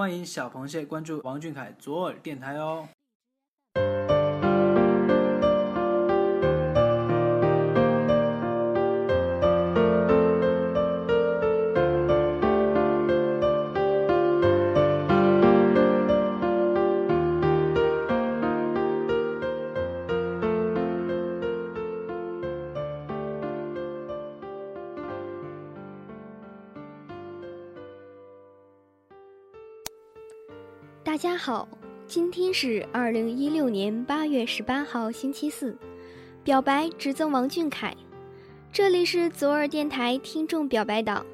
欢迎小螃蟹关注王俊凯左耳电台哦。大家好，今天是二零一六年八月十八号，星期四。表白只赠王俊凯，这里是左耳电台听众表白党，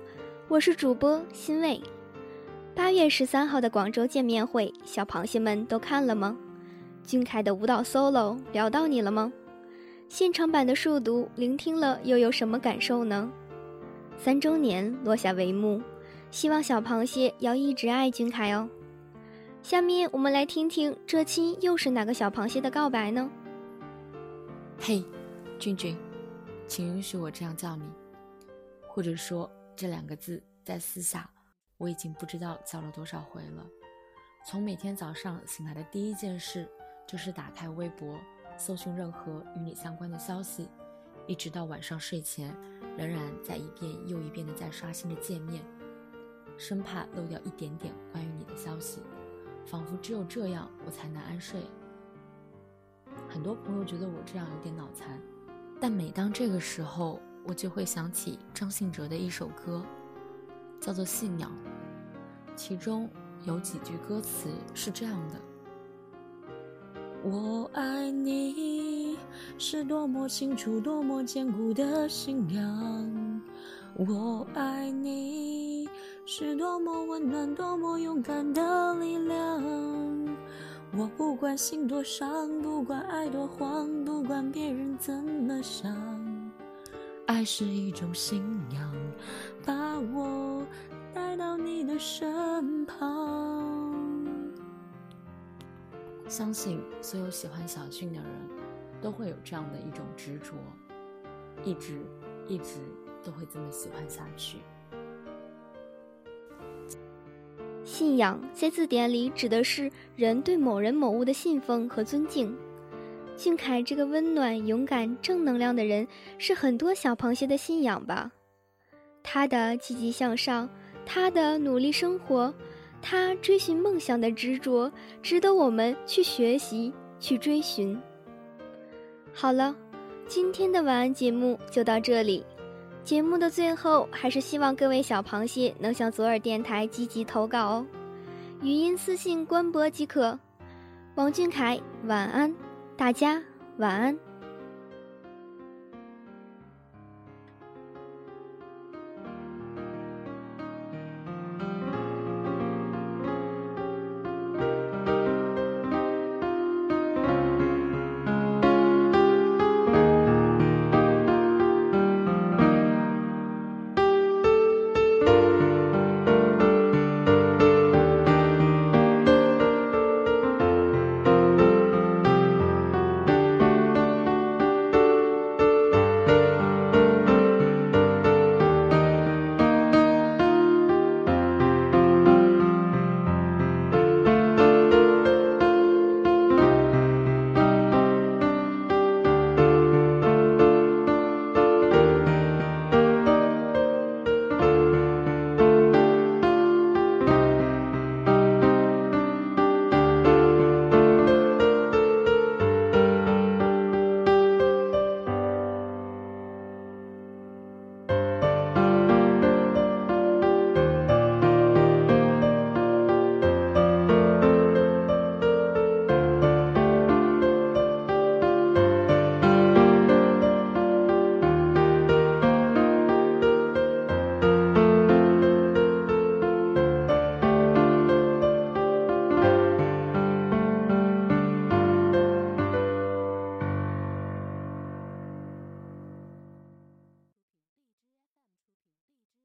我是主播欣慰。八月十三号的广州见面会，小螃蟹们都看了吗？俊凯的舞蹈 solo 聊到你了吗？现场版的数独聆听了又有什么感受呢？三周年落下帷幕，希望小螃蟹要一直爱俊凯哦。下面我们来听听这期又是哪个小螃蟹的告白呢？嘿，俊俊，请允许我这样叫你，或者说这两个字在私下我已经不知道叫了多少回了。从每天早上醒来的第一件事就是打开微博，搜寻任何与你相关的消息，一直到晚上睡前，仍然在一遍又一遍的在刷新着界面，生怕漏掉一点点关于你的消息。仿佛只有这样，我才能安睡。很多朋友觉得我这样有点脑残，但每当这个时候，我就会想起张信哲的一首歌，叫做《信仰》，其中有几句歌词是这样的：“我爱你，是多么清楚、多么坚固的信仰；我爱你。”是多么温暖、多么勇敢的力量！我不管心多伤，不管爱多慌，不管别人怎么想，爱是一种信仰，把我带到你的身旁。相信所有喜欢小俊的人都会有这样的一种执着，一直一直都会这么喜欢下去。信仰在字典里指的是人对某人某物的信奉和尊敬。俊凯这个温暖、勇敢、正能量的人，是很多小螃蟹的信仰吧？他的积极向上，他的努力生活，他追寻梦想的执着，值得我们去学习、去追寻。好了，今天的晚安节目就到这里。节目的最后，还是希望各位小螃蟹能向左耳电台积极投稿哦，语音私信官博即可。王俊凯，晚安，大家晚安。